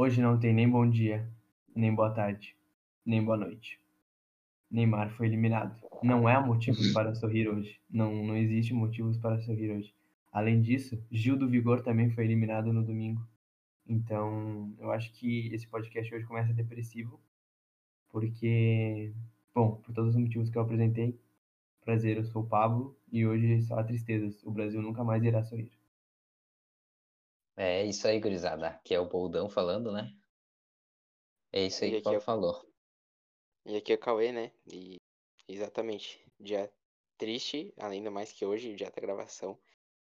Hoje não tem nem bom dia, nem boa tarde, nem boa noite. Neymar foi eliminado. Não há motivos para sorrir hoje. Não, não existe motivos para sorrir hoje. Além disso, Gil do Vigor também foi eliminado no domingo. Então, eu acho que esse podcast hoje começa depressivo, porque, bom, por todos os motivos que eu apresentei, prazer, eu sou o Pablo e hoje só há tristezas. O Brasil nunca mais irá sorrir. É isso aí, gurizada. Aqui é o Boldão falando, né? É isso aí E que o Paulo é- falou. E aqui é o Cauê, né? E exatamente, dia triste, além do mais que hoje, dia da gravação,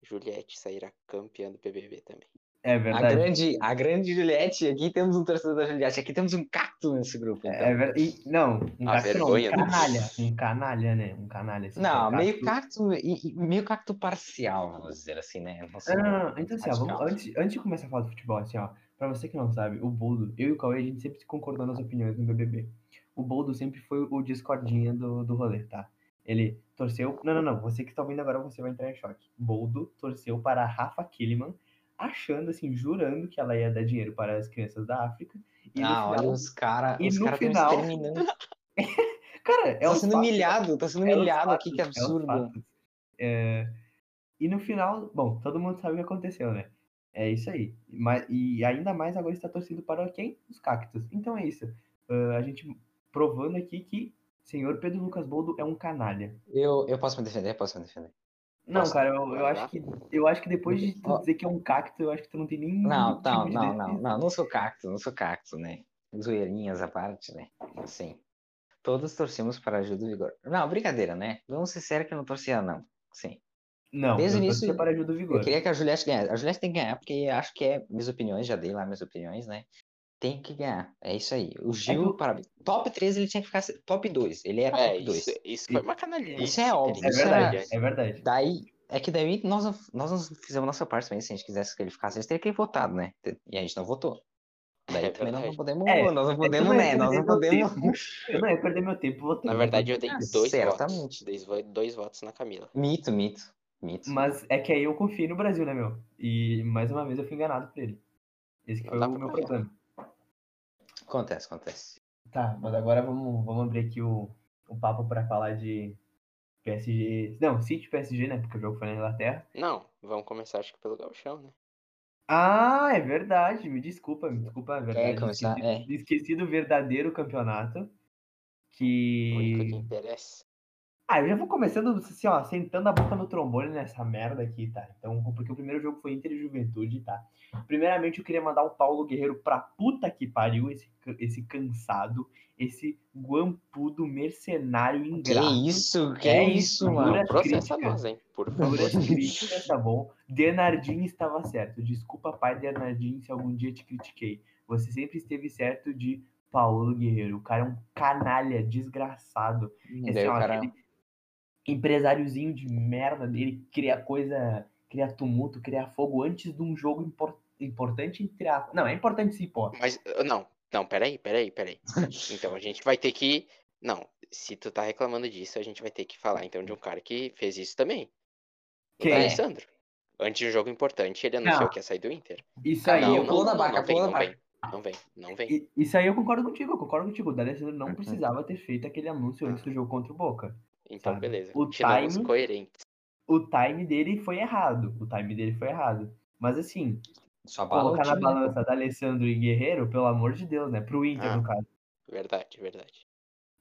Juliette sairá campeã do BBB também. É A verdade. grande, a grande Juliette, aqui temos um torcedor da Juliette, aqui temos um cacto nesse grupo. Então. É ver- e- não, um A cacto não, um né? canalha. Um canalha, né? Um canalha. assim, Não, é meio cacto, e- meio cacto parcial, vamos dizer assim, né? Não sei. Não, não, não. Então, assim, ó, vamos- antes, antes de começar a falar do futebol, assim, ó, pra você que não sabe, o Boldo, eu e o Cauê, a gente sempre concordou nas opiniões no BBB. O Boldo sempre foi o discordinha do, do rolê, tá? Ele torceu. Não, não, não. Você que está ouvindo agora, você vai entrar em choque. Boldo torceu para a Rafa Kiliman, achando, assim, jurando que ela ia dar dinheiro para as crianças da África. E Ah, olha final- os caras, e os no caras estão final-. Cara, é Tá sendo fatos. humilhado, tá sendo É humilhado aqui, fatos, que é absurdo. fatos. É, E no final, bom, todo mundo sabe o que aconteceu, né? É isso aí. Mas, e ainda mais agora está torcendo para quem? Os cactos. Então é isso. Ah, a gente provando aqui que senhor Pedro Lucas Boldo é um canalha. Eu, eu posso me defender, posso me defender. Não, Posso- cara, eu, eu acho que eu acho que depois de tu Ó. dizer que é um cacto, eu acho que tu não tem nem Não, tipo não, de não, não, não, não sou cacto, não sou cacto, né? Zoeirinhas à parte, né? Assim, todos torcemos para a Gil do Vigor. Não, brincadeira, né? Vamos ser sérios que eu não torcia, não. Sim. Não, Desde eu o torcia início, para a ajuda do Vigor. Eu queria que a Juliette ganhasse. A Juliette tem que ganhar, porque acho que é minhas opiniões, já dei lá minhas opiniões, né? Tem que ganhar. É isso aí. O Gil, eu- parabéns. Top 3 ele tinha que ficar top 2. Ele era É, top 2. isso, isso foi uma canalice. Isso é óbvio, É verdade, era- é verdade. Daí, é que daí nós, não- nós não fizemos nossa parte também. Se a gente quisesse que ele ficasse, a gente teria que ter votado, né? E a gente não votou. Daí É também nós não podemos, É, nós não eu podemos, né? Nós não podemos. tempo. Eu não ia perder meu tempo votando. Na verdade, eu dei Ah, dois certamente. votos. Vo- dois votos na Camila. Mito, mito, mito. Mas é que aí eu confio no Brasil, né, meu? E mais uma vez eu fui enganado por ele. Esse que Não foi o meu problema. Acontece, acontece. Tá, mas agora vamos, vamos abrir aqui o, o papo pra falar de PSG. Não, City PSG, né? Porque o jogo foi na Inglaterra. Não, vamos começar acho que pelo Gauchão, né? Ah, é verdade. Me desculpa, me desculpa, é verdade. começar, esqueci, esqueci do verdadeiro campeonato. O único Que. que interessa. Ah, eu já vou começando assim, ó, sentando a boca no trombone nessa merda aqui, tá? Então, porque o primeiro jogo foi Inter e Juventude, tá? Primeiramente, eu queria mandar o Paulo Guerreiro pra puta que pariu, esse, esse cansado, esse guampudo mercenário Que ingrato. isso? Que É isso, isso, mano? Processa nós, hein? Por favor. Críticas, tá bom? Denardinho estava certo. Desculpa, pai Denardinho, se algum dia te critiquei. Você sempre esteve certo de Paulo Guerreiro. O cara é um canalha, desgraçado. Esse, o ó, cara- aquele empresáriozinho de merda dele cria coisa, cria tumulto, cria fogo antes de um jogo impor- importante entre a... Não, é importante sim, pô. Mas, uh, não, não, peraí, peraí, peraí. Então a gente vai ter que. Não, se tu tá reclamando disso, a gente vai ter que falar então de um cara que fez isso também. O Quem? Alessandro. Antes de um jogo importante, ele anunciou Não. que ia sair do Inter. Isso aí, Não, eu, não, pulou da não, vaca, não vem, pulou não vem. Não vem, não vem. i- isso aí eu concordo contigo, eu concordo contigo. O D'Alessandro não Uhum. precisava ter feito aquele anúncio antes do jogo contra o Boca. Então, sabe? beleza. O Continuamos time- coerentes. O time dele foi errado. O time dele foi errado. Mas assim, Só colocar na né, balança D'Alessandro e Guerreiro, pelo amor de Deus, né? Pro Inter, Ah. no caso. Verdade, verdade.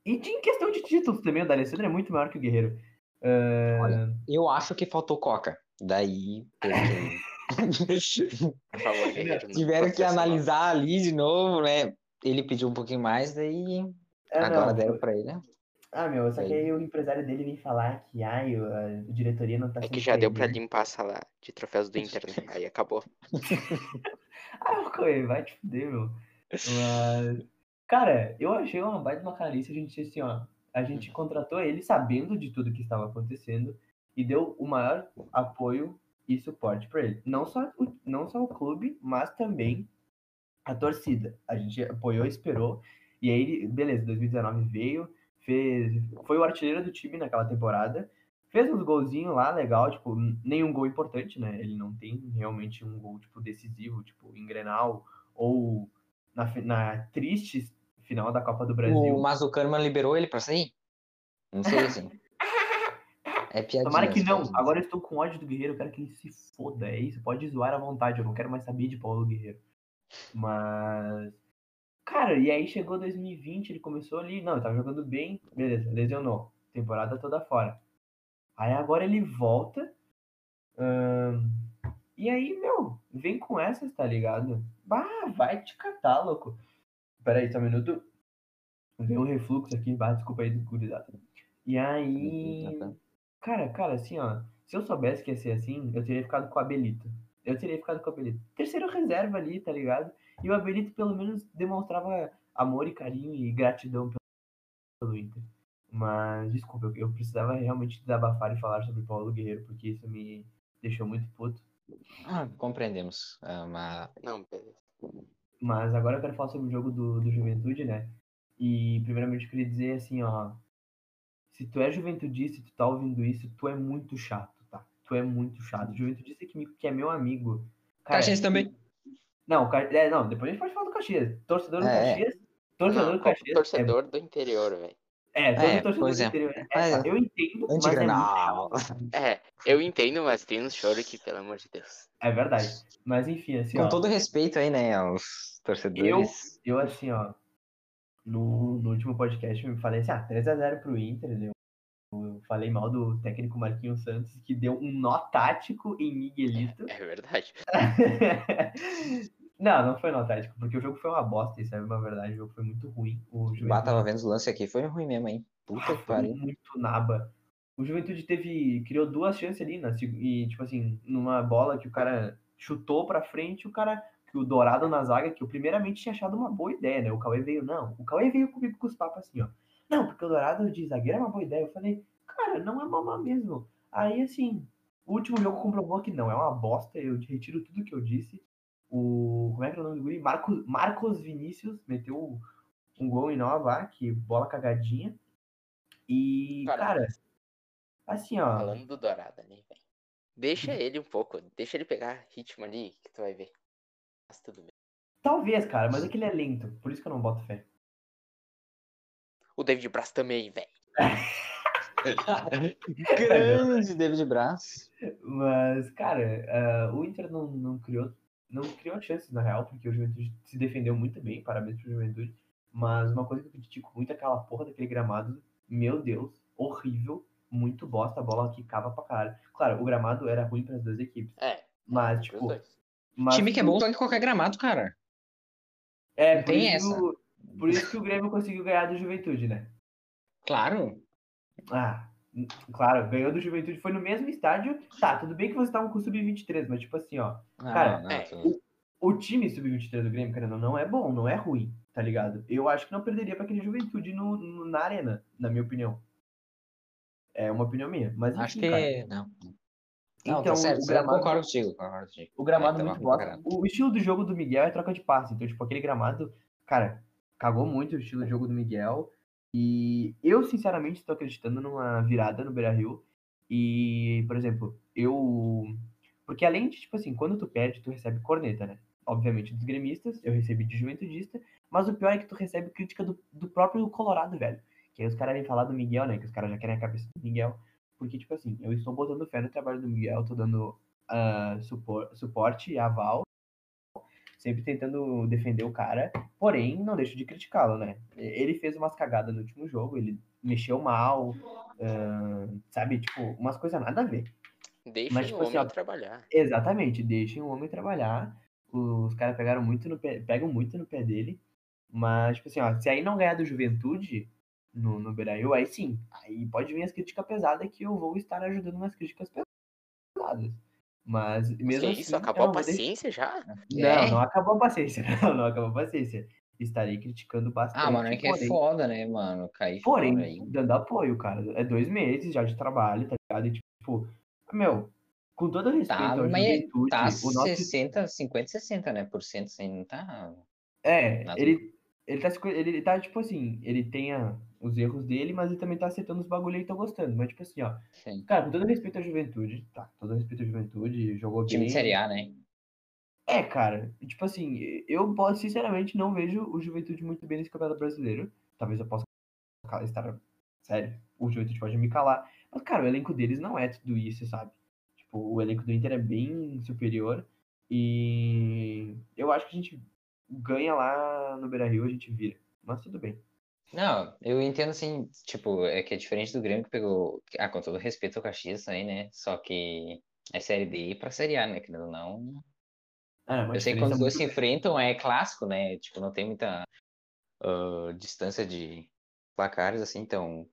E de- em questão de títulos também, o D'Alessandro é muito maior que o Guerreiro. Ah, Olha, Eu acho que faltou coca. Daí favor, Guerreiro. tiveram que analisar ali de novo, né? Ele pediu um pouquinho mais, daí é, agora não. deram pra ele. né? Ah, meu, só que Aí. o empresário dele vem falar que ai, a diretoria não tá É que já deu pra limpar a sala de troféus do Inter, né? Aí acabou. Ah, Coelho, vai te fuder, meu. Mas, cara, eu achei uma baita uma. A gente assim, ó. A gente contratou ele sabendo de tudo que estava acontecendo e deu o maior apoio e suporte pra ele. Não só, o, não só o clube, mas também a torcida. A gente apoiou, esperou. E aí, ele- beleza, 2019 veio, fez, foi o artilheiro do time naquela temporada. Fez uns golzinhos lá, legal, tipo, nenhum gol importante, né? Ele não tem realmente um gol, tipo, decisivo, tipo, em Grenal, ou na, na triste final da Copa do Brasil. O, mas o Kahneman liberou ele pra sair? Não sei assim. É piadinha. Tomara que não. piadinhas. Agora eu estou com ódio do Guerreiro, eu quero que ele se foda. É isso, pode zoar à vontade, eu não quero mais saber de Paulo Guerreiro. Mas. Cara, e aí chegou 2020, ele começou ali. Não, ele tava jogando bem, beleza, lesionou. Temporada toda fora. Aí agora ele volta. ahn, e aí, meu, vem com essas, tá ligado? Bah, vai te catar, louco. Pera aí, só um minuto. Deu um refluxo aqui, bah, desculpa aí, gurizada. E aí. Tá, tá. Cara, cara, assim, ó. Se eu soubesse que ia ser assim, eu teria ficado com o Abelito. Eu teria ficado com o Abelito. Terceiro reserva ali, tá ligado? E o Abelito, pelo menos, demonstrava amor e carinho e gratidão pelo- pelo Inter. Mas, desculpa, eu, eu precisava realmente desabafar e falar sobre Paulo Guerreiro, porque isso me deixou muito puto. Ah, compreendemos. Ah, mas Não, beleza. Mas agora eu quero falar sobre o jogo do, do Juventude, né? E primeiramente eu queria dizer assim, ó. Se tu é juventudista e tu tá ouvindo isso, tu é muito chato, tá? Tu é muito chato. Juventudista que, me- que é meu amigo. Cara, Caxias também. Não, o Ca- é, não, depois a gente pode falar do Caxias. Torcedor do É, é. Caxias. Torcedor Não, do Caxias. torcedor do interior, velho. É, é todo É, torcedor do é. interior. É, eu entendo, mas é, muito Antigranal. É, eu entendo, mas tem uns choros que, pelo amor de Deus. é verdade. Mas enfim, assim, Com ó. todo respeito aí, né, aos torcedores. Eu, assim, ó, no, no último podcast eu falei assim, ah, 3x0 pro Inter, eu, eu falei mal do técnico Marquinhos Santos, que deu um nó tático em Miguelito. É verdade. não, não foi nó tático, porque o jogo foi uma bosta, isso é uma verdade, o jogo foi muito ruim. O Juventude tava vendo os lances aqui, foi ruim mesmo, hein? Puta que foi pariu. muito naba. O Juventude teve, criou duas chances ali, seg- e tipo assim, numa bola que o cara chutou pra frente, o cara, que o Dourado na zaga, que eu primeiramente tinha achado uma boa ideia, né? O Cauê veio, não, o Cauê veio comigo com os papos assim, ó. Não, porque o Dourado de zagueiro é uma boa ideia. Eu falei, cara, não é mamá mesmo. Aí, assim, o último jogo comprovou que não, é uma bosta, eu retiro tudo que eu disse. O, como é que é o nome do guri? Marcos, Marcos Vinícius meteu um gol em Nova, que bola cagadinha. E, Cara, cara, assim, ó, Falando do Dourado ali, velho. Deixa ele um pouco, deixa ele pegar ritmo ali, que tu vai ver. Mas tudo bem. talvez, cara, mas é que ele é lento, por isso que eu não boto fé. O David Braz também, velho. Grande David Braz. Mas, cara, ah, o Inter não, não criou não criou chances, na real, porque o Juventude se defendeu muito bem, parabéns pro Juventude. Mas uma coisa que eu critico muito é aquela porra daquele gramado, meu Deus, horrível, muito bosta, a bola que cava pra caralho. Claro, o gramado era ruim pras duas equipes, É, mas, tipo... Mas Time que é bom em qualquer gramado, cara. É, não por tem isso, que o- por isso que o Grêmio conseguiu ganhar do Juventude, né? Claro. Ah, claro, ganhou do Juventude, foi no mesmo estádio. Tá, tudo bem que vocês estavam com o Sub-23, mas tipo assim, ó, Ah, Cara, não, é, tu- o time Sub-23 do Grêmio, querendo ou não, é bom, não é ruim, tá ligado? Eu acho que não perderia pra aquele Juventude no, no- na arena, na minha opinião. É uma opinião minha, mas enfim, acho que. cara, Não. Não, Então, tá certo. o eu gramado- concordo contigo. Concordo contigo. o gramado É, é tava muito bosta. caralho. O estilo do jogo do Miguel é troca de passe, então, tipo, aquele gramado, cara, cagou muito o estilo de jogo do Miguel. E eu, sinceramente, estou acreditando numa virada no Beira-Rio. E, por exemplo, eu... Porque além de, tipo assim, quando tu perde, tu recebe corneta, né? Obviamente dos gremistas, eu recebi de juventudista, mas o pior é que tu recebe crítica do, do próprio Colorado, velho. Que aí os caras vêm falar do Miguel, né? Que os caras já querem a cabeça do Miguel. Porque, tipo assim, eu estou botando fé no trabalho do Miguel, tô dando ah, supor- suporte e aval, sempre tentando defender o cara, porém não deixo de criticá-lo, né? Ele fez umas cagadas no último jogo, ele mexeu mal, ah, sabe? Tipo, umas coisas nada a ver. Deixa Mas, o tipo assim, homem ó, trabalhar. Exatamente, deixem o homem trabalhar. Os caras pegaram muito no pé, pegam muito no pé dele. Mas, tipo assim, ó, se aí não ganhar do Juventude no, no Beira-Rio, aí sim. Aí pode vir as críticas pesadas que eu vou estar ajudando nas críticas pesadas. Mas mesmo que assim. isso? Acabou a paciência já? Não, É. não acabou a paciência. Não, não acabou a paciência. Estarei criticando bastante. Ah, mano, é que é porém- foda, né, mano? Cair Porém, aí. dando apoio, cara. É dois meses já de trabalho, tá ligado? E, tipo, meu, com todo respeito Tá, ao mas Juventude, Tá o nosso 60, 50, 60, né? Por cento, assim, não tá. É, Nada. ele, ele, tá, ele tá, tipo assim, ele tem a- os erros dele, mas ele também tá acertando os bagulho aí e tô gostando. Mas, tipo assim, ó, Sim. cara, com todo respeito à juventude, tá? Todo respeito à juventude, jogou Time bem. de Série A, né? É, cara, tipo assim, eu posso, sinceramente não vejo o Juventude muito bem nesse campeonato brasileiro. Talvez eu possa estar. Sério, o Juventude pode me calar. Mas, cara, o elenco deles não é tudo isso, sabe? Tipo, o elenco do Inter é bem superior. E eu acho que a gente ganha lá no Beira Rio, a gente vira. Mas tudo bem. Não, eu entendo assim, tipo, é que é diferente do Grêmio que pegou. Ah, com todo respeito ao Caxias também, né? Só que é Série D pra Série A, né? Querendo ou não. Ah, eu sei que quando os dois se enfrentam é clássico, né? Tipo, não tem muita uh, distância de placares, assim, então.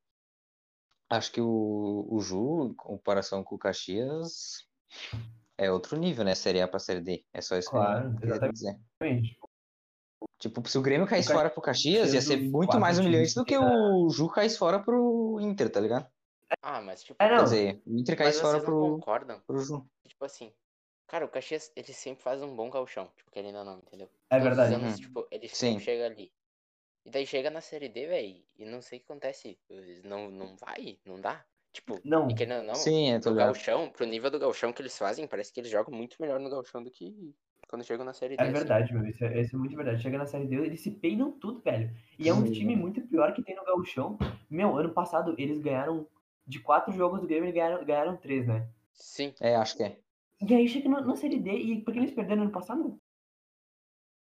Acho que o, o Ju, em comparação com o Caxias, é outro nível, né? Série A pra Série D. É só isso claro, que eu queria dizer. Exatamente. Tipo, se o Grêmio caísse fora pro Caxias, ia ser muito mais humilhante do que o Ju caísse fora pro Inter, tá ligado? Ah, mas tipo. É, não. Quer dizer, o Inter caísse fora pro, concordam? pro Ju. Tipo assim. Cara, o Caxias, ele sempre faz um bom galchão, tipo, querendo ou não, entendeu? É Todos os verdade. anos, Uhum. tipo, ele Sim. sempre chega ali. E daí chega na série D, velho, e não sei o que acontece. Não, não vai, não dá. Tipo, Não, e querendo ou não, Sim, é, tô pro ligado. galchão, pro nível do galchão que eles fazem, parece que eles jogam muito melhor no galchão do que quando chegam na série D. é verdade, meu. Isso é, isso é muito verdade. Chega na série D, eles se peinam tudo, velho. E é um Sim. time muito pior que tem no Gauchão. Meu, ano passado eles ganharam. De quatro jogos do Grêmio, eles ganharam, ganharam três, né? Sim, É, acho que é. E aí chega na, na série D. E por que eles perderam ano passado?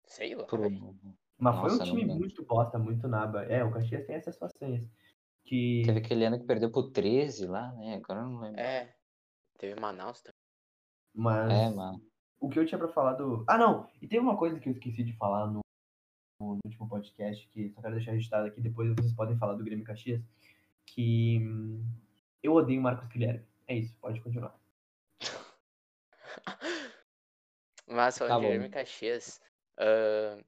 sei lá, velho. Mas foi Nossa, um não time muito bosta, muito naba. É, o Caxias tem essas façanhas. Que. Teve aquele ano que perdeu pro 13 lá, né? Agora eu não lembro. É, teve Manaus também. Mas. É, mano. O que eu tinha pra falar do. Ah, não! E tem uma coisa que eu esqueci de falar no, no último podcast, que só quero deixar registrado aqui, depois vocês podem falar do Grêmio Caxias. Que hum, eu odeio o Marcos Guilherme. É isso, pode continuar. Mas falando Tá de. Grêmio Caxias, ahn,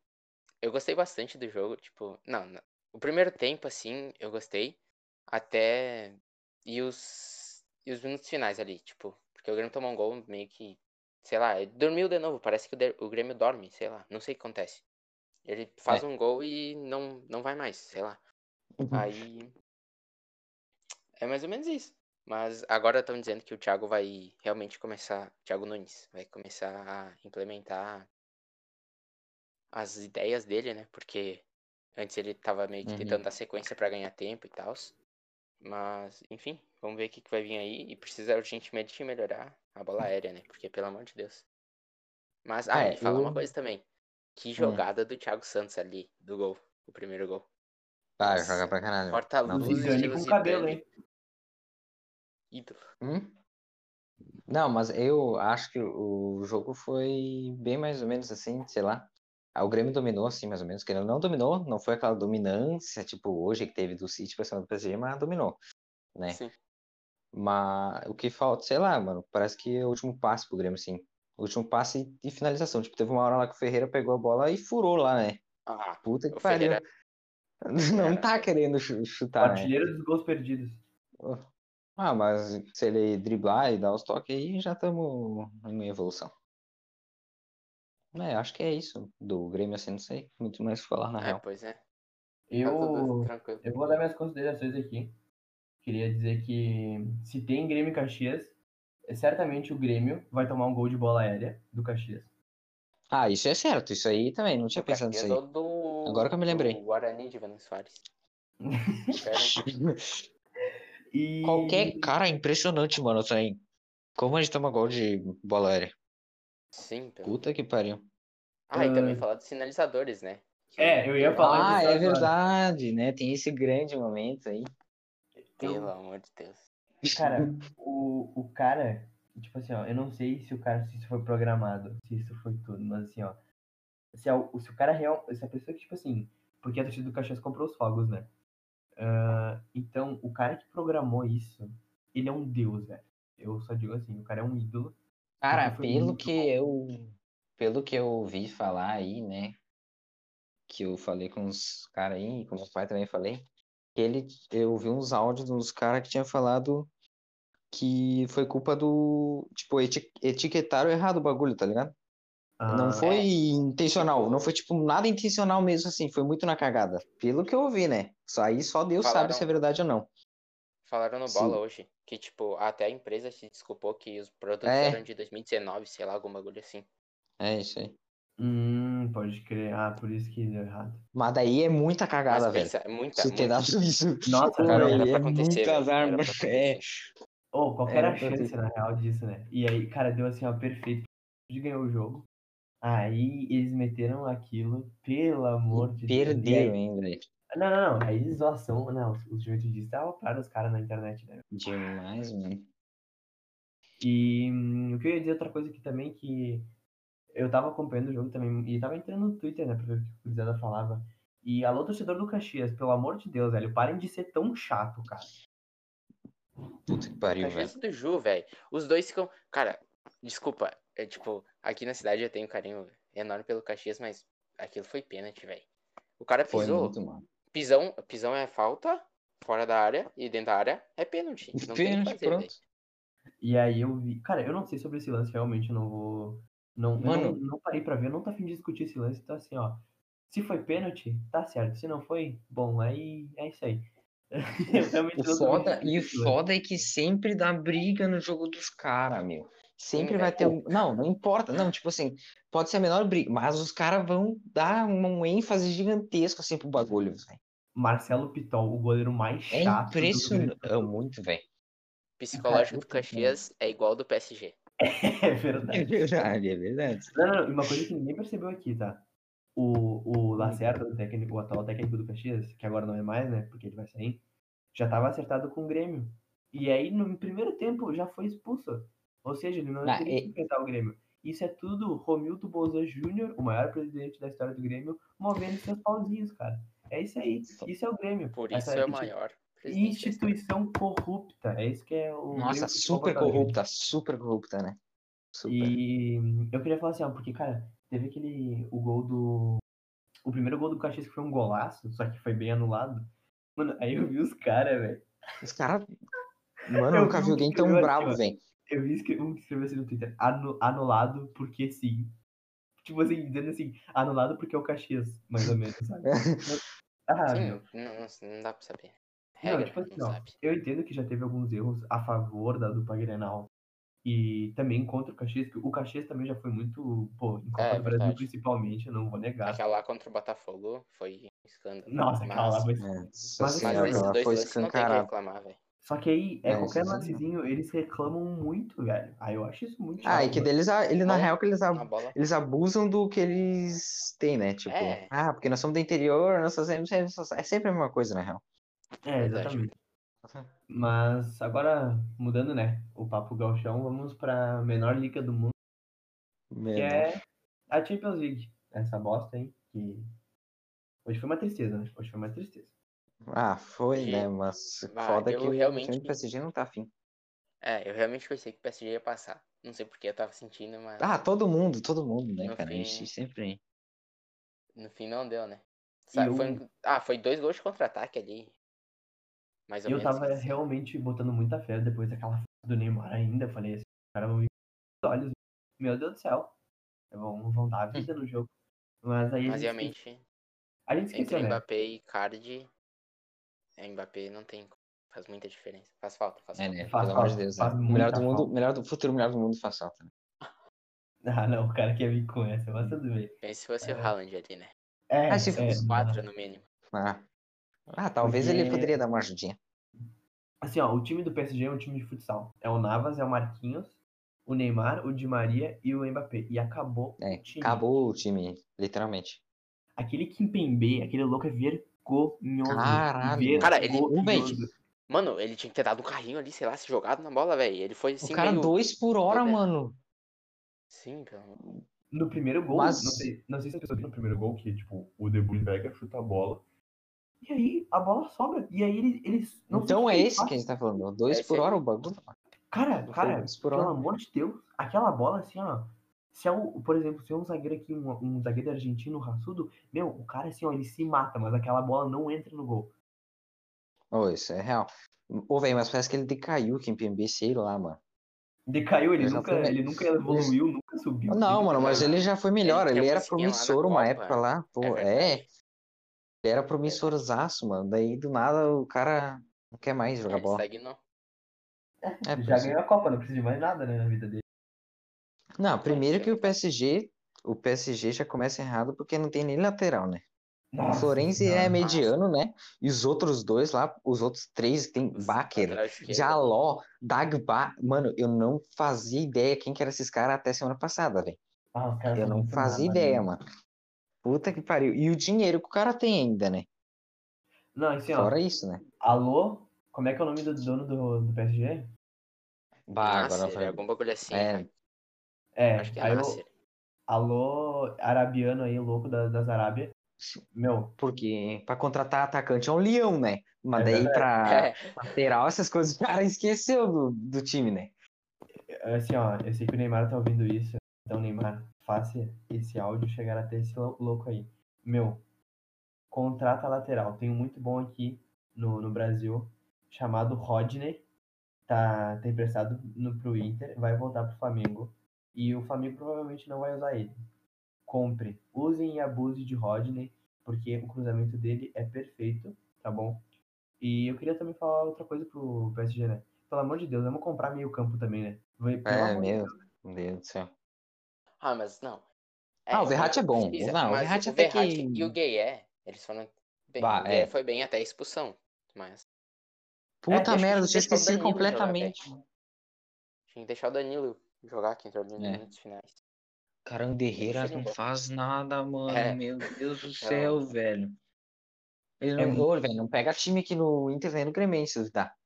eu gostei bastante do jogo, tipo, não, não, o primeiro tempo, assim, eu gostei, até, e os, e os minutos finais ali, tipo, porque o Grêmio tomou um gol meio que, sei lá, ele dormiu de novo, parece que o, Grêmio dorme, sei lá, não sei o que acontece. Ele faz É. um gol e não, não vai mais, sei lá. Aí, é mais ou menos isso. Mas agora estão dizendo que o Thiago vai realmente começar, Thiago Nunes, vai começar a implementar as ideias dele, né? Porque antes ele tava meio que Uhum. tentando dar sequência pra ganhar tempo e tal. Mas, enfim, vamos ver o que, que vai vir aí. E precisa urgentemente melhorar a bola aérea, né? Porque, pelo amor de Deus. Mas, ah, É, e fala eu- uma coisa também. Que Hum. jogada do Thiago Santos ali, do gol, o primeiro gol. Vai, Nossa, joga pra caralho. Corta Não luz, tem- Zidane com cabelo, hein? Ídolo. Hum? Não, mas eu acho que o jogo foi bem mais ou menos assim, sei lá. Ah, O Grêmio dominou, assim, mais ou menos. Que ele não dominou, não foi aquela dominância, tipo, hoje que teve do City pra cima do PSG, mas dominou, né? Sim. Mas o que falta, sei lá, mano, parece que é o último passe pro Grêmio, assim. O último passe e finalização. Tipo, teve uma hora lá que o Ferreira pegou a bola e furou lá, né? Ah, Puta que pariu. Ferreira- Não tá querendo chutar, né? artilheiro dos gols perdidos. Ah, mas se ele driblar e dar os toques aí, já estamos em evolução. É, acho que é isso. Do Grêmio, assim, não sei muito mais o que falar na é, real. pois é. Tá Eu, tudo tranquilo. eu vou dar minhas considerações aqui. Queria dizer que se tem Grêmio e Caxias, é certamente o Grêmio vai tomar um gol de bola aérea do Caxias. Ah, isso é certo. Isso aí também, não tinha Do pensado nisso aí. ou do, Agora que eu me lembrei. do Guarani de Venâncio Soares. Qualquer E... Qualquer cara é impressionante, mano, isso aí. Como a gente toma gol de bola aérea? Sim, pelo... Puta que pariu. Ah, e também Ah. falar dos sinalizadores, né? Que- É, eu ia falar Ah, é agora. verdade, né? Tem esse grande momento aí. Pelo amor de Deus. Cara, o, o cara, tipo assim, ó, eu não sei se o cara, se isso foi programado, se isso foi tudo, mas assim, ó, se, é o, se o cara real, se a pessoa que, tipo assim, porque a torcida do Caxias comprou os fogos, né? Ah, então, o cara que programou isso, ele é um deus, velho. Eu só digo assim, o cara é um ídolo. Cara, pelo que eu pelo que eu ouvi falar aí, né? Que eu falei com os caras aí, com meu pai também falei, ele eu ouvi uns áudios dos caras que tinha falado que foi culpa do, tipo, eti- etiquetaram errado o bagulho, tá ligado? Não Ah, foi é. intencional, não foi tipo nada intencional mesmo assim, foi muito na cagada. Pelo que eu ouvi, né? Só aí só Deus sabe Falaram- se é verdade ou não. Falaram no Sim. Bola hoje que, tipo, até a empresa se desculpou que os produtos É. eram de 2019, sei lá, algum bagulho assim. É isso aí. Hum, pode crer. Ah, por isso que deu errado. Mas daí é muita cagada, Mas velho. é muita, Se ter muita. dado isso. Nossa, Cara, era ele pra é acontecer, muito velho, azar, era mano. pra É. Ô, qual Era era a ter chance, na real, disso, né? E aí, cara, deu assim, ó, perfeito. De ganhar o jogo. Aí eles meteram aquilo, pelo amor de Deus. E Perderam aí- ainda, velho. Não, não, não. Aí zoação. Não, os- juventudes para os caras na internet, né? Demais, mano. E hum, o que eu ia dizer outra coisa aqui também, que eu tava acompanhando o jogo também, e tava entrando no Twitter, né, pra ver o que o Cruzada falava. E alô, torcedor do Caxias, pelo amor de Deus, velho, parem de ser tão chato, cara. Puta que pariu, velho. Caxias do Ju, velho. Os dois ficam. Cara, desculpa. É tipo, aqui na cidade eu tenho um carinho enorme pelo Caxias, mas aquilo foi pênalti, velho. O cara Foi pisou. muito, mano. Pisão, pisão é falta, fora da área, e dentro da área é pênalti. Não tem o que Pênalti, fazer, pronto. velho. E aí eu vi. Cara, eu não sei sobre esse lance, realmente eu não vou. Não, eu Mano. não, não parei pra ver, eu não tô afim de discutir esse lance, então assim, ó. Se foi pênalti, tá certo. Se não foi, bom, aí é isso aí. O foda, e o foda é que sempre dá briga no jogo dos caras, meu. Sempre Sim, vai ter um. Não, não importa. Não, tipo assim, pode ser a menor briga, mas os caras vão dar um ênfase gigantesco assim pro bagulho, velho. Marcelo Pitol, o goleiro mais É chato. do impressionante. Grêmio. É muito, velho. Psicológico do. Caxias é igual ao do PSG. É É verdade. verdade, é verdade. Não, não, não, uma coisa que ninguém percebeu aqui, tá? O, o Lacerda, o, técnico, o atual técnico do Caxias, que agora não é mais, né? Porque ele vai sair, já estava acertado com o Grêmio. E aí, no primeiro tempo, já foi expulso. Ou seja, ele não Ah, teria e- que enfrentar o Grêmio. Isso é tudo Romildo Bolzan Júnior, o maior presidente da história do Grêmio, movendo seus pauzinhos, cara. É isso aí. Isso é o Grêmio. Por Essa isso é o insti- maior. Instituição corrupta. É isso que é o. Nossa, super corrupta, super corrupta, né? Super. E eu queria falar assim, ó, porque, cara, teve aquele. O gol do. O primeiro gol do Caxias que foi um golaço, só que foi bem anulado. Mano, aí eu vi os caras, velho. Os caras. Mano, Eu nunca vi alguém tão bravo, assim, velho. Eu vi um que escreveu assim no Twitter. "Anu- anulado porque sim. Tipo assim, dizendo assim, anulado porque é o Caxias, mais ou menos, sabe? ah, Sim, meu. não, não, não dá pra saber. Não, Regra, tipo assim, não ó, sabe. eu entendo que já teve alguns erros a favor da dupla Grenal. E também contra o Caxias, que o Caxias também já foi muito, pô, em Copa É, do Brasil verdade. principalmente, eu não vou negar. Aquela lá contra o Botafogo foi um escândalo. Nossa, aquela lá mas, foi. É, Mas Nossa assim, mas senhora, nesses ela dois foi lances não tem que reclamar, velho. Só que aí, é, É, qualquer lancezinho, eles reclamam muito, velho. Aí eu acho isso muito Ah, e que deles, ele na real que eles, ab- eles abusam do que eles têm, né? Tipo, É. ah, porque nós somos do interior, nós fazemos é sempre a mesma coisa, na real. É, exatamente. Mas agora, mudando, né, o papo galchão, vamos pra menor liga do mundo, que é a Champions League. Essa bosta, hein, que hoje foi uma tristeza, né? Hoje foi uma tristeza. Ah, foi, E- né? Mas Ah, foda eu que o realmente- time do PSG não tá afim. É, eu realmente pensei que o PSG ia passar. Não sei porque eu tava sentindo, mas Ah, todo mundo, todo mundo, né, No cara? A fim- gente sempre. no fim não deu, né? Sabe, foi um- Ah, foi dois gols de contra-ataque ali. Mais ou Eu menos. tava assim. realmente botando muita fé depois daquela foto do Neymar ainda. Eu falei assim, os caras vão vir com os olhos. Meu Deus do céu. Vão, vão dar a vida no jogo. Mas aí a Mas gente, esque- realmente, a gente entre esqueceu, né? Mbappé e Card, é, Mbappé não tem. Faz muita diferença. Faz falta, faz É, falta. né? Faz Pelo amor de falta, Deus, né? melhor do mundo, falta. melhor do futuro, melhor do mundo faz falta. né? Ah, não, o cara quer vir com essa, mas tudo bem. Pense se fosse É. o Haaland ali, né? É, Ah, se é, fosse Os quatro no mínimo. Ah, ah talvez ele Porque- poderia dar uma ajudinha. Assim, ó, o time do PSG é um time de futsal. É o Navas, é o Marquinhos, o Neymar, o Di Maria e o Mbappé. E acabou É, o time. acabou o time, literalmente. Aquele Kimpembe, aquele louco é vergonhoso. Caralho. Cara, ele- Vergonhoso. Velho, Mano, ele tinha que ter dado um carrinho ali, sei lá, se jogado na bola, velho. Ele foi assim, o cara meio... dois por hora, mano. Sim, pelo amor. No primeiro gol, Mas- não, sei, não sei se a pessoa viu no primeiro gol, que tipo, o De Bruyne pega, chuta a bola. E aí a bola sobra. E aí eles. eles não Então que é esse que a gente tá falando. Dois É esse por hora o bagulho. Cara, cara, pelo hora. amor de Deus, aquela bola assim, ó. Se é o, por exemplo, se é um zagueiro aqui, um, um zagueiro argentino raçudo, meu, o cara assim, ó, ele se mata, mas aquela bola não entra no gol. Ô, isso é real. Ô, velho, mas parece que ele decaiu o Kimpembe, sei lá, mano. Decaiu, ele nunca, foi- ele nunca evoluiu, nunca subiu. Não, mano, mas ele já foi melhor. Ele Ele, era promissor uma Copa, época lá. Pô, É é. Ele era promissorzaço, mano. Daí do nada o cara não quer mais jogar Ele bola. estagnou. É, por Já isso. ganhou a Copa, não precisa de mais nada, né, na vida dele. Não, primeiro que o PSG o PSG já começa errado porque não tem nem lateral, né? O Nossa Florenzi senhora. é mediano, né? E os outros dois lá, os outros três, tem Baker. Jaló, Dagba. Mano, eu não fazia ideia quem que eram esses caras até semana passada, velho. Ah, Eu não fazia nada, ideia, né? mano. Puta que pariu. E o dinheiro que o cara tem ainda, né? Não, assim, ó. Fora isso, né? Alô? Como é que é o nome do dono do, do PSG? Bah, agora Nasser, vai. algum bagulho assim. É, É, Acho que é aí eu, alô, arabiano aí, louco da, das Arábia. Meu, porque pra contratar atacante é um leão, né? Mas É daí pra É, lateral, essas coisas, o cara esqueceu do, do time, né? assim, ó, eu sei que o Neymar tá ouvindo isso. Então, Neymar, faça esse áudio chegar até esse lou- louco aí. Meu, contrata lateral. Tem um muito bom aqui no, no Brasil, chamado Rodney. Tá, tá emprestado no, pro Inter, vai voltar pro Flamengo. E o Flamengo provavelmente não vai usar ele. Compre, usem e abuse de Rodney, porque o cruzamento dele é perfeito, tá bom? E eu queria também falar outra coisa pro PSG, né? Pelo amor de Deus, vamos comprar meio campo também, né? Vai- É, meu Deus do céu. Ah, mas não. Ah, o Verratti é bom. precisa, Não, o Verratti até Verratti que- e o Gueye, eles foram bem. Bah, é. foi bem até a expulsão. Mas Puta É, merda, eu tinha esquecido jogar, completamente. tinha que deixar o Danilo jogar, que entrou nos É. minutos finais. Cara, o Herrera seria não bom. faz nada, mano. É. Meu Deus do Não. céu, velho. Ele É não, mu- ô, velho, não pega time aqui no Inter nem no Grêmio, se duvidar.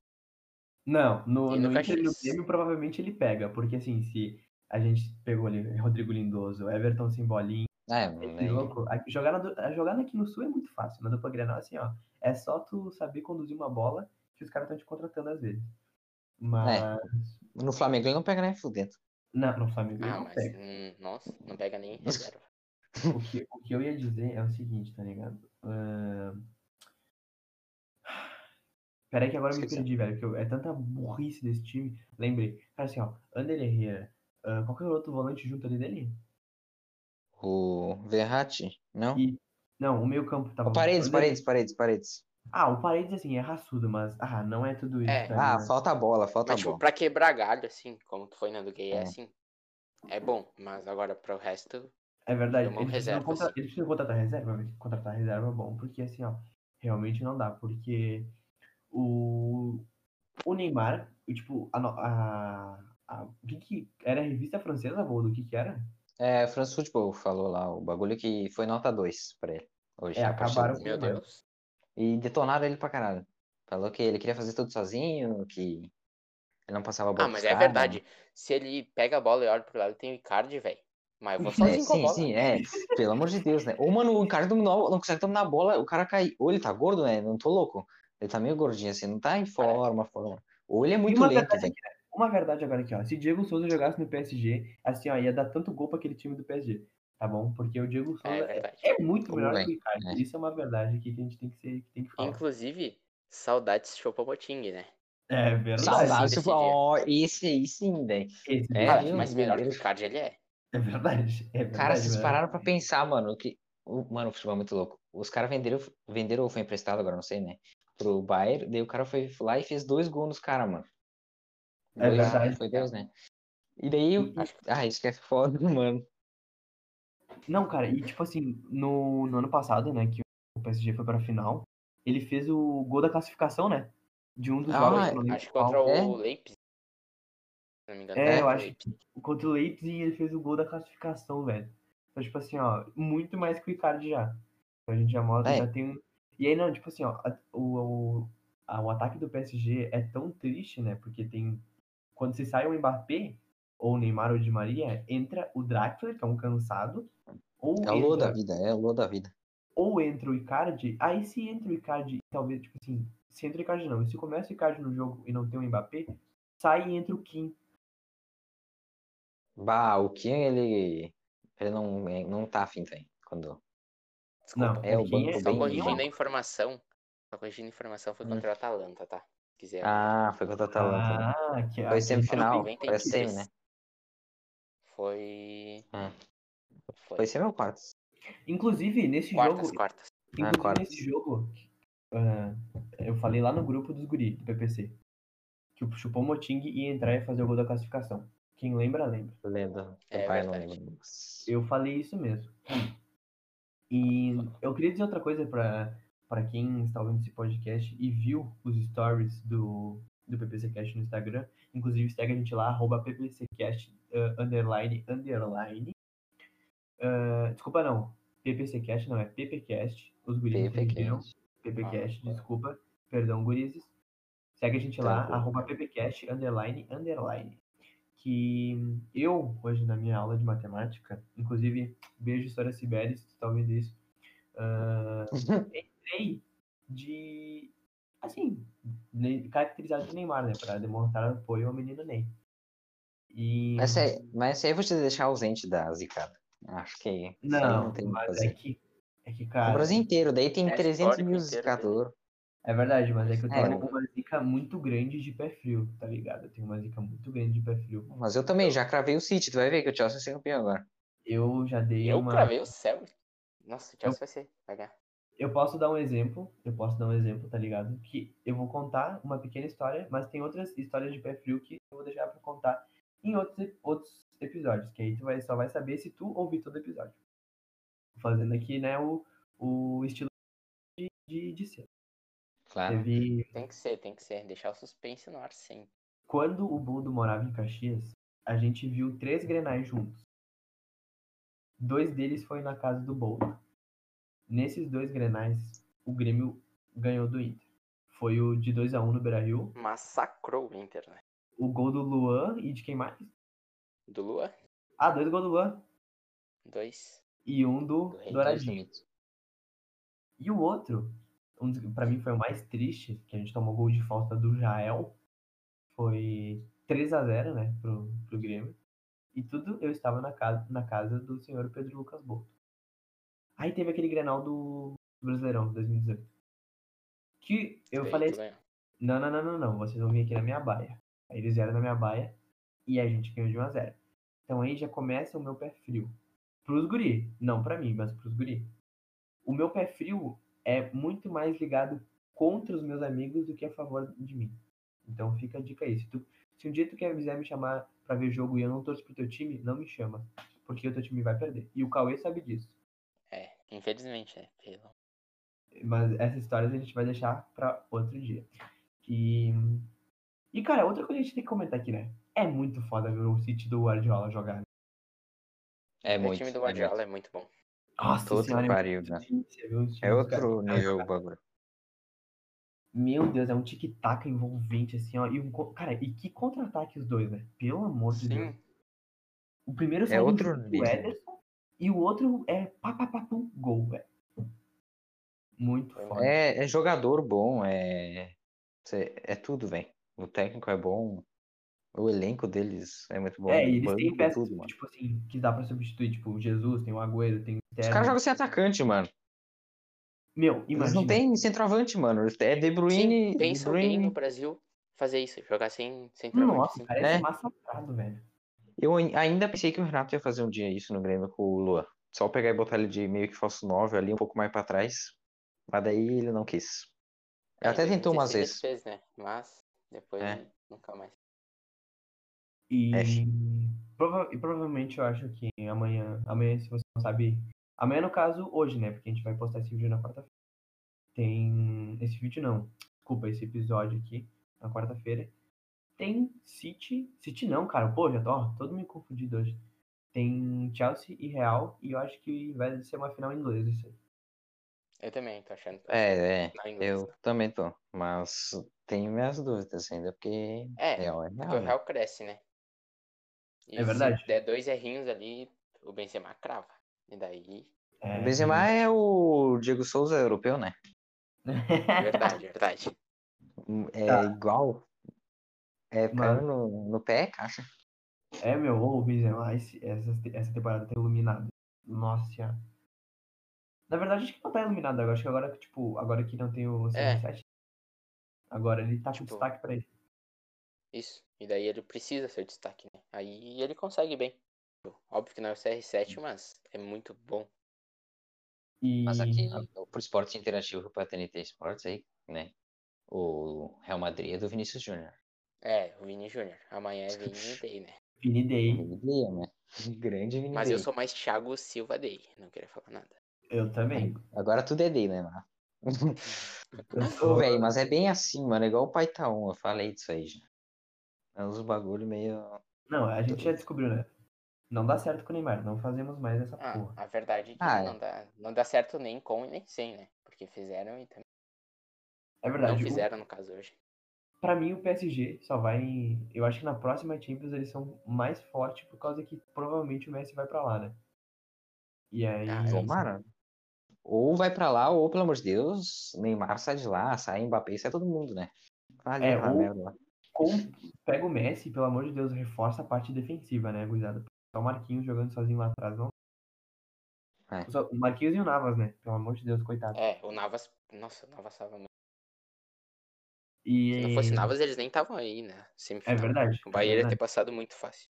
Não, no, no no Inter e no. Grêmio provavelmente ele pega, porque assim, se a gente pegou ali Rodrigo Lindoso, Everton sem bolinha, É, nem- louco, a, jogar na, jogada aqui no Sul é muito fácil, na dupla Grenal, assim, ó, é só tu saber conduzir uma bola que os caras estão te contratando às vezes. Mas, no Flamengo ele não pega nem fudendo. não, no Flamengo ele Ah, não mas pega. hum, nossa, não pega nem reserva. O que, o que eu ia dizer é o seguinte, tá ligado? Ahn, Peraí que agora eu me perdi, velho, porque eu- é tanta burrice desse time. Lembrei, cara, assim, ó, Ander Herrera, ah, qual que é o outro volante junto ali dele? O Verratti, não? E, não, o meio campo tava... O Paredes, Paredes, Paredes, Paredes. Ah, o Paredes, assim, é raçudo, mas, ah, não é tudo isso, É. tá Ah, ligado? falta a bola, falta a Mas, tipo, bola. pra quebrar galho, assim, como que foi na do Gueye, É. assim, é bom. Mas agora, pro resto, É verdade, eles reserva, contra... assim. eles precisam contratar reserva, velho. contratar reserva é bom, porque assim, ó, realmente não dá, porque o, o Neymar, tipo, a, no- a, a- o que que era a revista francesa, Vô, do que que era? É, France Football falou lá, o bagulho que foi nota 2 pra ele. Hoje, É, acabaram com meu o. Deus. E detonaram ele pra caralho. Falou que ele queria fazer tudo sozinho, que ele não passava a bola Ah, mas é verdade. Se ele pega a bola e olha pro lado, tem o Icardi, velho. Mas eu vou É, sozinho com a sim, bola. sim, é. Pelo amor de Deus, né? Ou, mano, o cara dominou, não consegue dominar a bola, o cara cai. Ou ele tá gordo, né? Não tô louco. Ele tá meio gordinho, assim, não tá em forma, forma. Ou ele é muito lento, velho. Uma verdade agora aqui, ó, se Diego Souza jogasse no PSG, assim, ó, ia dar tanto gol pra aquele time do PSG, tá bom? Porque o Diego É Souza é, verdade. é muito Tudo melhor bem, que o Icardi, é. isso é uma verdade aqui que a gente tem que, ser, que tem que falar. Inclusive, saudades Chopomoting, né? É verdade. Dia. ó, esse aí sim, velho. Esse É, verdade, viu? Mas melhor que o Deus. Icardi ele é. É verdade. É verdade Cara, vocês pararam pra pensar, mano, que. o- Mano, o futebol é muito louco. Os caras venderam, venderam ou foi emprestado, agora não sei, né? Pro Bayern, daí o cara foi lá e fez dois gols nos caras, mano. É Dois, verdade. Foi dois, né? E daí, que ah, isso que é foda, mano. Não, cara, e tipo assim, no, no ano passado, né, que o PSG foi pra final, ele fez o gol da classificação, né? De um dos Ah, jogos, eu acho que contra É? o Leipzig. Se não me engano. É, contra eu acho Leipzig. Contra o Leipzig, ele fez o gol da classificação, velho. Então, tipo assim, ó, muito mais que o Icardi já. Então a gente já mostra, É. já tem um... E aí, não, tipo assim, ó, a- o, o, a- o ataque do PSG é tão triste, né? Porque tem... Quando se sai o Mbappé, ou o Neymar ou o Di Maria, entra o Draxler, que é um cansado, ou É o Lô entra- da vida, é o Lô da vida. ou entra o Icardi, aí se entra o Icardi, talvez, tipo assim, se entra o Icardi não, e se começa o Icardi no jogo e não tem o Mbappé, sai e entra o Kim. Bah, o Kim, ele. Ele não, é- não tá afim, velho. Quando. Desculpa. Não, É, o Kim banco Só bem- corrigindo a informação. Só corrigindo a informação foi Hum. contra o Atalanta, tá? Quiser. Ah, foi contra o Atalanta. né? Ah, que Foi ah, semifinal, foi semi, né? Foi. Ah. Foi. Foi semi ou quartos? Inclusive, nesse Quartas, jogo, quartas. inclusive quartas. nesse jogo, ah, eu falei lá no grupo dos guri, do PPC, que o Chupom-Moting ia entrar e fazer o gol da classificação. Quem lembra, lembra. Lembro. É pai não lembra. Eu falei isso mesmo. E eu queria dizer outra coisa para para quem está ouvindo esse podcast e viu os stories do, do PPCcast no Instagram. Inclusive, segue a gente lá, arroba PPCcast, uh, underline, underline. Uh, desculpa, não. PPCcast não, é PPcast. Os guris entenderam. PPcast. PPcast, Ah, desculpa. Perdão, gurizes. Segue a gente lá, Tranquilo. arroba PPcast, underline, underline. Que eu, hoje na minha aula de matemática, inclusive, beijo, Sora Sibeli, se tu tá ouvindo isso, ah, de, assim, caracterizado de Neymar, né, pra demonstrar apoio ao menino Ney. E... Mas, é, mas aí eu vou te deixar ausente da zicada. Acho que isso aí Não, não tem o que mas é que, é que, O cara, Brasil inteiro, daí tem É 300 histórico mil zicadores. é verdade, mas é que eu É, tenho né? uma zica muito grande de pé frio, tá ligado? Eu tenho uma zica muito grande de pé frio. Mas eu também já cravei o City, tu vai ver que o Chelsea vai ser campeão agora. Eu já dei Eu uma... cravei o céu. Nossa, o Chelsea vai ser. Vai ganhar. Eu posso dar um exemplo, eu posso dar um exemplo, tá ligado? Que eu vou contar uma pequena história, mas tem outras histórias de pé frio que eu vou deixar pra contar em outros, outros episódios, que aí tu vai, só vai saber se tu ouvir todo o episódio. Fazendo aqui, né, o, o estilo de, de, de ser. Claro. Teve... Tem que ser, tem que ser. Deixar o suspense no ar sempre. Quando o Buldo morava em Caxias, a gente viu três grenais juntos. Dois deles foi na casa do Boldo. Nesses dois grenais, o Grêmio ganhou do Inter. Foi o de 2 a 1 no Beira-Rio, Massacrou o Inter, né? o gol do Luan e de quem mais? Do Lua, Ah, dois gols do Luan dois. e um do Do Douradinho. E o outro, um dos, pra mim foi o mais triste, que a gente tomou gol de falta do Jael. Foi 3 a 0 né, pro, pro Grêmio. E tudo eu estava na casa, na casa do senhor Pedro Lucas Boto. Aí teve aquele Grenal do Brasileirão, 2018. Que eu Daí falei assim, ganhou. não, não, não, não, não, vocês vão vir aqui na minha baia. Aí eles vieram na minha baia e a gente ganhou de 1 a 0 Então aí já começa o meu pé frio. Pros guri, não pra mim, mas pros guri. O meu pé frio é muito mais ligado contra os meus amigos do que a favor de mim. Então fica a dica aí. Se, tu, se um dia tu quiser me chamar pra ver jogo e eu não torço pro teu time, não me chama. Porque o teu time vai perder. E o Cauê sabe disso. É, infelizmente, né? Pelo... Mas essas histórias a gente vai deixar pra outro dia. E. E, cara, outra coisa que a gente tem que comentar aqui, né? É muito foda ver o City do Guardiola jogar. É o muito. time do é Guardiola muito. é muito bom. Nossa Outro senhora, é pariu, né? difícil ver os É outro nível o bagulho. Meu Deus, é um tic-tac envolvente, assim, ó. E um, cara, e que contra-ataque os dois, né? Pelo amor de Deus. Sim, O primeiro sai outro do nível. Ederson e o outro é pá, pá, pá, pum, gol, velho. Muito Foi foda. É, é jogador bom, é. É tudo, velho. O técnico é bom. O elenco deles é muito bom. É, e eles banco, têm peças, tudo, mano. tipo assim, que dá pra substituir. Tipo, o Jesus, tem o Agüero, tem o Os Sterling. caras jogam sem atacante, mano. Meu, Eles imagina. não tem centroavante, mano. É De Bruyne. sim. De Pensa alguém Bruyne. no Brasil fazer isso, jogar sem, sem travante, Nossa, assim. parece É. massacrado, velho. Eu ai- ainda pensei que o Renato ia fazer um dia isso no Grêmio com o Luan. Só pegar e botar ele de meio que falso 9 ali, um pouco mais pra trás. Mas daí ele não quis. É, em Até tentou umas 2016 vezes. ele fez, né? Mas depois É. nunca mais. E, É. prova- e provavelmente eu acho que amanhã, amanhã, se você não sabe. Amanhã, no caso, hoje, né? Porque a gente vai postar esse vídeo na quarta-feira. Tem. Esse vídeo não. Desculpa, esse episódio aqui, na quarta-feira. Tem City. City não, cara. Pô, já tô ó, todo me confundido hoje. Tem Chelsea e Real. E eu acho que vai ser uma final inglesa isso aí. Eu também tô achando. É, é. Eu também tô. Mas tenho minhas dúvidas ainda, porque É, real é Porque real. o né? Real cresce, né? E É verdade. Se der dois errinhos ali, o Benzema crava. E daí, É, O Benzema é o Diego Souza europeu, né? verdade, verdade. É Tá. igual. É Mano. caiu no, no pé, caixa. É, meu, ô, o Benzema, esse- essa, essa temporada tá iluminado. Nossa senhora. Na verdade, acho que não tá iluminado agora. Acho que agora, tipo, agora que não tem o É. CR7. Agora ele tá com Tipo, destaque pra ele. Isso. E daí ele precisa ser destaque, né? Aí ele consegue bem. Óbvio que não é o CR7, mas é muito bom. E Mas aqui, pro esporte interativo pra TNT Esportes aí, né? O Real Madrid é do Vinícius Júnior. É, o Vini Júnior. Amanhã é Vini Day, né? Vini Day. Ele né? Grande mini Mas eu Day. sou mais Thiago Silva Day. Não queria falar nada. Eu também. Agora tudo é Day, né, mano? Eu sou. velho, mas é bem assim, mano. É igual o Pai Taon, eu falei disso aí já. É uns bagulho meio. Não, a gente já descobriu, né? Não dá certo com o Neymar. Não fazemos mais essa Ah, porra. a verdade é que Ah, é. não, dá, não dá certo nem com e nem sem, né? Porque fizeram e também É não verdade. o- fizeram no caso hoje. Pra mim, o PSG só vai. Eu acho que na próxima Champions eles são mais fortes por causa que provavelmente o Messi vai pra lá, né? E aí. Ah, eu- Tomara. Ou vai pra lá, ou, pelo amor de Deus, Neymar sai de lá, sai Mbappé, sai todo mundo, né? Vai É, ou- merda lá. com- Pega o Messi, pelo amor de Deus, reforça a parte defensiva, né, gurizada? Só o Marquinhos jogando sozinho lá atrás, não. É. O Marquinhos e o Navas, né? Pelo amor de Deus, coitado. É, o Navas. Nossa, o Navas tava muito. E... Se não fosse Navas, eles nem estavam aí, né? É Semifinal. verdade. O é Bahia ia ter verdade. passado muito fácil.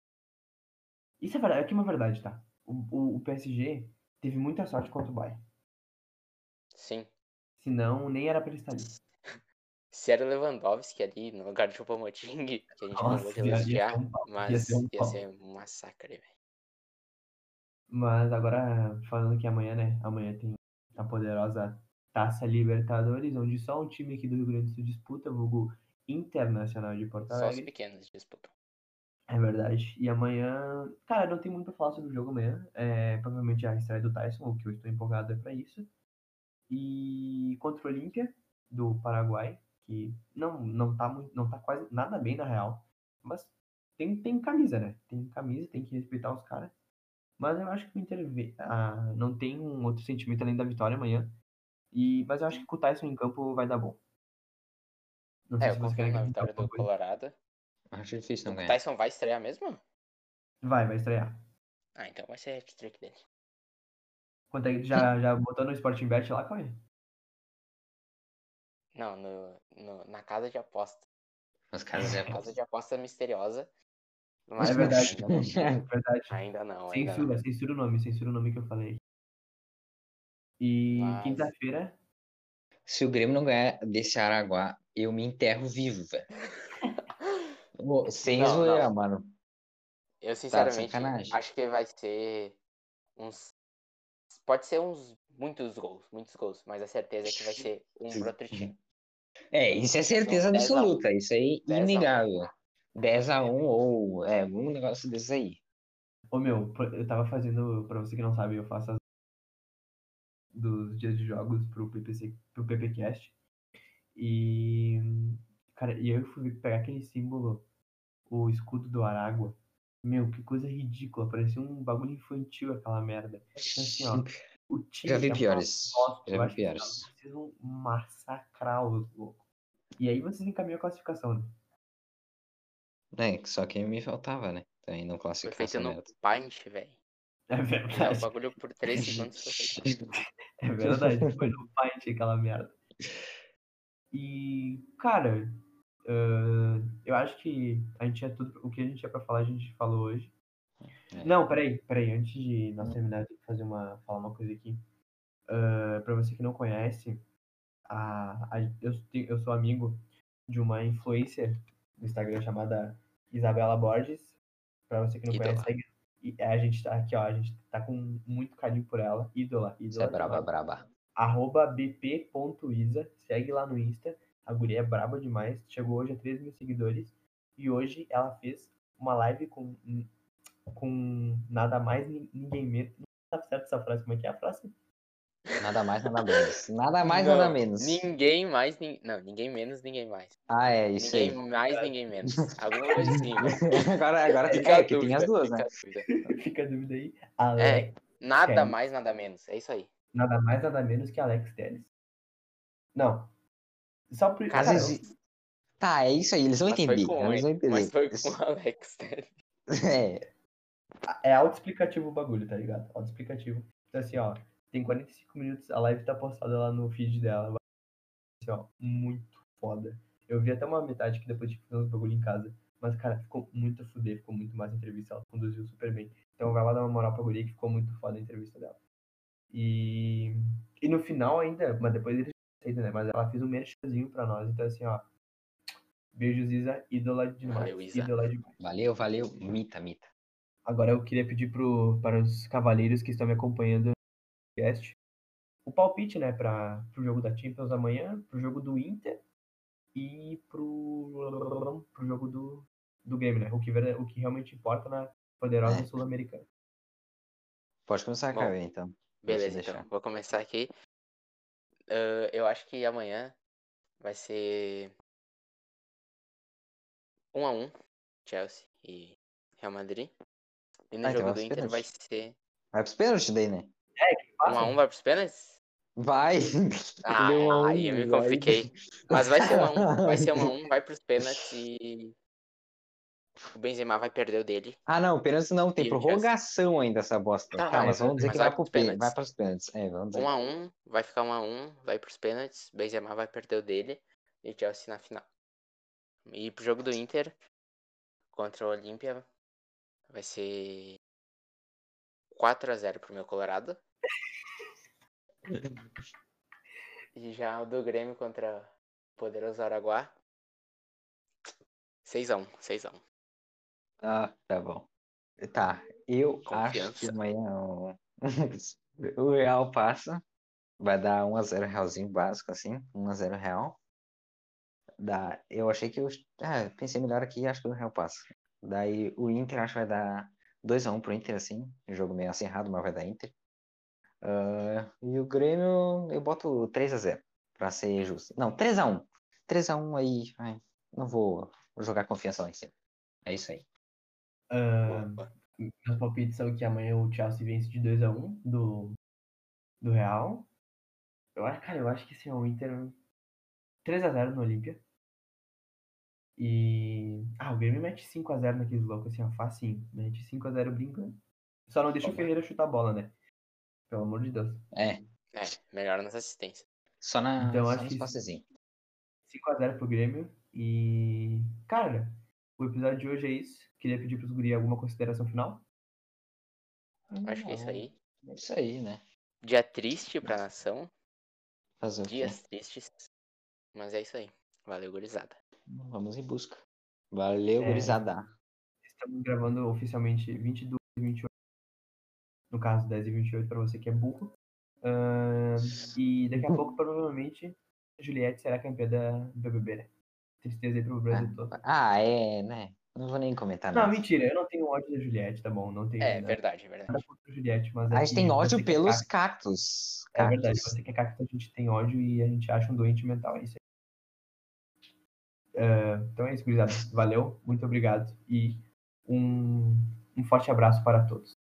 Isso é verdade, aqui é uma verdade, tá? O, o, o PSG teve muita sorte contra o Bayern. Sim. Senão, nem era pra ele estar ali. Se era o Lewandowski ali no lugar de Choupo-Moting, que a gente Nossa, acabou de ia- ia elogiar, um mas ia ser um ia ser um massacre, velho. Mas agora, falando que amanhã, né? Amanhã tem a poderosa Taça Libertadores, onde só um time aqui do Rio Grande do Sul disputa, vulgo Internacional de Porto Só os Alegre. pequenos disputam. É verdade. E amanhã, cara, não tem muito pra falar sobre o jogo amanhã. É provavelmente a estreia do Tyson, o que eu estou empolgado é pra isso. E contra o Olímpia, do Paraguai, que não, não, tá muito, não tá quase nada bem na real. Mas tem, tem camisa, né? Tem camisa, tem que respeitar os caras. Mas eu acho que o Inter ah, não tem um outro sentimento além da vitória amanhã. E, mas eu acho que com o Tyson em campo vai dar bom. Não sei É, eu se confio querem na vitória do. Colorado. Acho difícil O não ganhar. Tyson vai estrear mesmo? Vai, vai estrear. Ah, então vai ser hat-trick dele. Quanto é já, já botou no Sporting Bet lá, Cauê? Não, no, no- na casa de aposta. As casas já Casa de aposta misteriosa. Mas É verdade. Ainda não. É verdade. Ainda não, ainda Censura, não. censura o nome, censura o nome que eu falei. E Mas- quinta-feira, Se o Grêmio não ganhar desse Araguá, eu me enterro vivo, velho. Sem Não, zoeira, não. mano. Eu sinceramente Tá acho que vai ser uns. Pode ser uns muitos gols, muitos gols, mas a certeza é que vai ser um pro outro time. É, isso é certeza 10 a 1. absoluta. Isso aí 10 a 1. inegável. 10x1 ou é, algum negócio desse aí. ô meu, eu tava fazendo, pra você que não sabe, eu faço as dos dias de jogos pro PPC, pro PPcast. E cara, e eu fui pegar aquele símbolo, o escudo do Aragua. Meu, que coisa ridícula, parecia um bagulho infantil aquela merda. Então, assim, ó, o time Já vi é piores. bosta, Já vi que piores. precisam massacrar os loucos. E aí vocês encaminham a classificação, né? É, só que me faltava, né? Também não Foi classificar feito no. Paint, velho. É É, o verdade. bagulho por 3 segundos. É verdade, foi no Paint aquela merda. E, cara, ah, eu acho que a gente tinha tudo, o que a gente tinha pra falar, a gente falou hoje. É. Não, peraí, peraí, antes de nós terminar, eu tenho que fazer uma, falar uma coisa aqui. Ah, pra você que não conhece, a, a- eu, eu sou amigo de uma influencer no Instagram chamada Isabela Borges. Pra você que não conhece, segue. E a gente tá aqui, ó, a gente tá com muito carinho por ela. Ídola, ídola. é braba, demais braba. arroba bp.isa, segue lá no Insta. A guria é braba demais, chegou hoje a 3 mil seguidores. E hoje ela fez uma live com, com nada mais, ni- ninguém menos. Não tá certo essa frase, como é que é a frase? Nada mais, nada menos. Nada mais, Não, nada menos. Ninguém mais, nin- não, ninguém menos, ninguém mais. Ah, é, isso ninguém aí. mais, ninguém menos. Alguma coisa assim, velho. agora, agora Fica a é que tem as dúvida, duas, fica né? dúvida. Fica a dúvida aí. Alex, Nada Kelly. mais, nada menos. É isso aí. nada mais, nada menos que Alex Telles. Não. Só por. Cara, Tá, é isso aí, eles vão Mas entender. com Eles vão entender. mas foi com o Alex, né? É, é autoexplicativo o bagulho, tá ligado? Autoexplicativo. Então, assim, ó, tem 45 minutos, a live tá postada lá no feed dela. Assim, ó, muito foda. Eu vi até uma metade que depois tive que fazer uns bagulho em casa. Mas, cara, ficou muito a fuder, ficou muito massa a entrevista, ela conduziu super bem. Então vai lá dar uma moral pra guria que ficou muito foda a entrevista dela. E, e no final ainda, mas depois eles saíram, né? Mas ela fez um merchanzinho pra nós. Então, assim, ó. Beijos, Isa, ídola demais. Valeu, Isa. Ídola demais. valeu, valeu. Mita, mita. agora eu queria pedir pro, para os cavaleiros que estão me acompanhando podcast o palpite, né, para o jogo da Champions amanhã, pro jogo do Inter e pro, pro jogo do, do game, né? O que, o que realmente importa na poderosa É. sul-americana. Pode começar, Bom, Cauê, então. Beleza, então. Vou começar aqui. Ah, eu acho que amanhã vai ser 1 a 1 Chelsea e Real Madrid. E no Ah, então jogo vai do Inter vai pênaltis. ser Vai pros pênaltis daí, né? 1 a 1 vai pros pênaltis? Vai! Ah, um aí eu me compliquei. Mas vai ser 1 a 1 vai ser 1 a 1 vai pros pênaltis e o Benzema vai perder o dele. Ah, não, pênaltis não, tem E prorrogação ainda essa bosta. Tá, Tá, mas vamos dizer mas que vai vai pro pros pê, pênaltis. vai pros pênaltis. É, vamos dizer. 1 a 1 vai ficar 1 a 1 vai pros pênaltis, Benzema vai perder o dele e Chelsea na final. E pro jogo do Inter contra o Olímpia vai ser 4 a 0 pro meu Colorado. E já o do Grêmio contra o poderoso Araguá 6 a 1, 6 a 1. Ah, tá bom. Tá, eu acho que Confiança. amanhã o, o Real passa. Vai dar 1x0 Realzinho básico, assim. 1x0 Real. Dá, eu achei que eu. É, pensei melhor aqui acho que o Real passa. Daí o Inter acho que vai dar 2x1 pro Inter, assim. Jogo meio acirrado, mas vai dar Inter. Ah, e o Grêmio eu boto 3x0, pra ser justo. Não, 3x1. 3x1 aí. ai, não vou jogar confiança lá em cima. É isso aí. Ah, meus palpites são que amanhã o Chelsea vence de 2x1 do, do Real. Eu acho, cara, eu acho que sim, o Inter 3x0 no Olímpia. E. Ah, o Grêmio mete 5x0 naqueles loucos, assim, ó, facinho. Mete 5x0 brincando. Só não deixa o Ferreira chutar a bola, né? Pelo amor de Deus. É, É, melhor nas assistências. só, na, Então, só acho que- passezinhos. 5x0 pro Grêmio. E. Cara, o episódio de hoje é isso. Queria pedir pros guri alguma consideração final. Acho que é isso aí. É isso aí, né? Dia triste pra nação, Fazer dias tristes. Mas é isso aí. Valeu, gurizada. Vamos em busca. Valeu, É. gurizada. Estamos gravando oficialmente 22 e 28. No caso, 10 e 28 para você que é burro. Ahn, e daqui a pouco, provavelmente, a Juliette será campeã da do BBB, né? Tristeza aí pro Brasil todo. Ah, é, né? Não vou nem comentar Não, nada. mentira, eu não tenho ódio da Juliette, tá bom? Não tenho É, verdade, verdade. contra a Juliette, mas é A gente tem ódio é pelos cacto- cactos. É verdade, Cactos. você que é cacto, a gente tem ódio e a gente acha um doente mental, é isso aí. Ah, então é isso, gurizada. Valeu, muito obrigado e um, um forte abraço para todos.